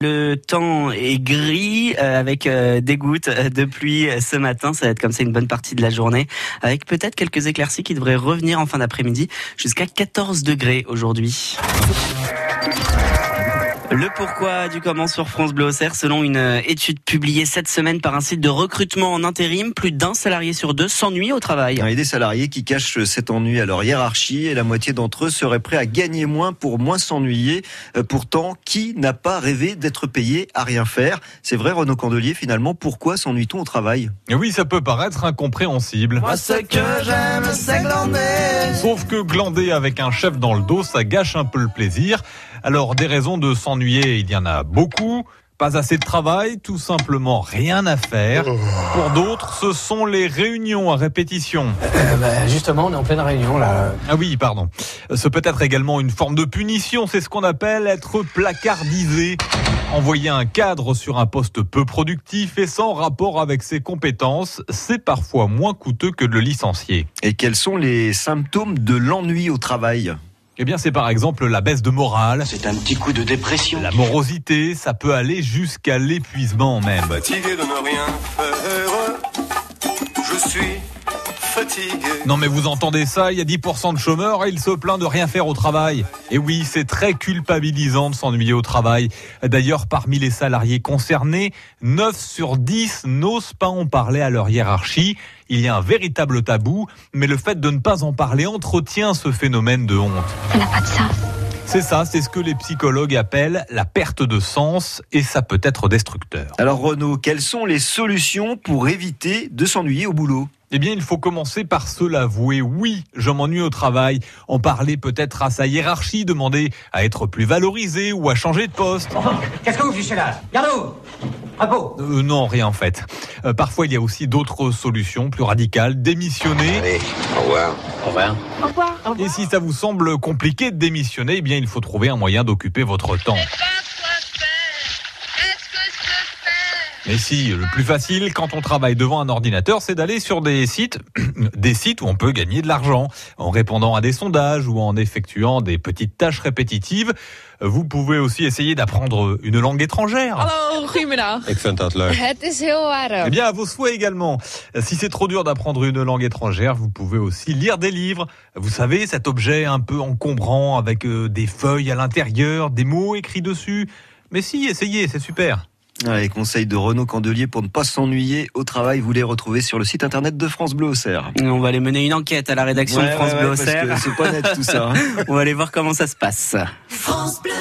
Le temps est gris euh, avec euh, des gouttes de pluie ce matin. Ça va être comme ça une bonne partie de la journée avec peut-être quelques éclaircies qui devraient revenir en fin d'après-midi jusqu'à 14 degrés aujourd'hui. Le pourquoi du comment sur France Bleu Auxerre, selon une euh, étude publiée cette semaine par un site de recrutement en intérim, plus d'un salarié sur deux s'ennuie au travail. Il y a des salariés qui cachent cet ennui à leur hiérarchie et la moitié d'entre eux seraient prêts à gagner moins pour moins s'ennuyer. Euh, pourtant, qui n'a pas rêvé d'être payé à rien faire? C'est vrai, Renaud Candelier, finalement, pourquoi s'ennuie-t-on au travail? Oui, ça peut paraître incompréhensible. Moi, ce que j'aime, c'est glander. Sauf que glander avec un chef dans le dos, ça gâche un peu le plaisir. Alors, des raisons de s'ennuyer, il y en a beaucoup. Pas assez de travail, tout simplement rien à faire. Pour d'autres, ce sont les réunions à répétition. Euh, bah, justement, on est en pleine réunion là. Ah oui, pardon. Ce peut être également une forme de punition, c'est ce qu'on appelle être placardisé. Envoyer un cadre sur un poste peu productif et sans rapport avec ses compétences, c'est parfois moins coûteux que de le licencier. Et quels sont les symptômes de l'ennui au travail? Eh bien, c'est par exemple la baisse de morale. C'est un petit coup de dépression. La morosité, ça peut aller jusqu'à l'épuisement même. Fatigué de ne rien faire, je suis fatigué. Non mais vous entendez ça, il y a 10% de chômeurs et il se plaint de rien faire au travail. Et oui, c'est très culpabilisant de s'ennuyer au travail. D'ailleurs, parmi les salariés concernés, 9 sur 10 n'osent pas en parler à leur hiérarchie. Il y a un véritable tabou, mais le fait de ne pas en parler entretient ce phénomène de honte. Ça n'a pas de sens. C'est ça, c'est ce que les psychologues appellent la perte de sens et ça peut être destructeur. Alors Renaud, quelles sont les solutions pour éviter de s'ennuyer au boulot? Eh bien, il faut commencer par se l'avouer. Oui, je m'ennuie au travail. En parler peut-être à sa hiérarchie, demander à être plus valorisé ou à changer de poste. Qu'est-ce que vous fichez là? Garde-vous euh, non, rien en fait. Euh, parfois, il y a aussi d'autres solutions plus radicales. Démissionner. Allez, au revoir. Au revoir. Au revoir. Et si ça vous semble compliqué de démissionner, eh bien, il faut trouver un moyen d'occuper votre temps. Mais si, le plus facile quand on travaille devant un ordinateur, c'est d'aller sur des sites, des sites où on peut gagner de l'argent en répondant à des sondages ou en effectuant des petites tâches répétitives. Vous pouvez aussi essayer d'apprendre une langue étrangère. Eh bien, à vos souhaits également. Si c'est trop dur d'apprendre une langue étrangère, vous pouvez aussi lire des livres. Vous savez, cet objet un peu encombrant avec euh, des feuilles à l'intérieur, des mots écrits dessus. Mais si, essayez, c'est super. Les conseils de Renaud Candelier pour ne pas s'ennuyer au travail, vous les retrouvez sur le site internet de France Bleu Auxerre. On va aller mener une enquête à la rédaction Ouais, de France ouais, Bleu ouais, parce Auxerre. que C'est pas net tout ça. hein. On va aller voir comment ça se passe. France Bleu.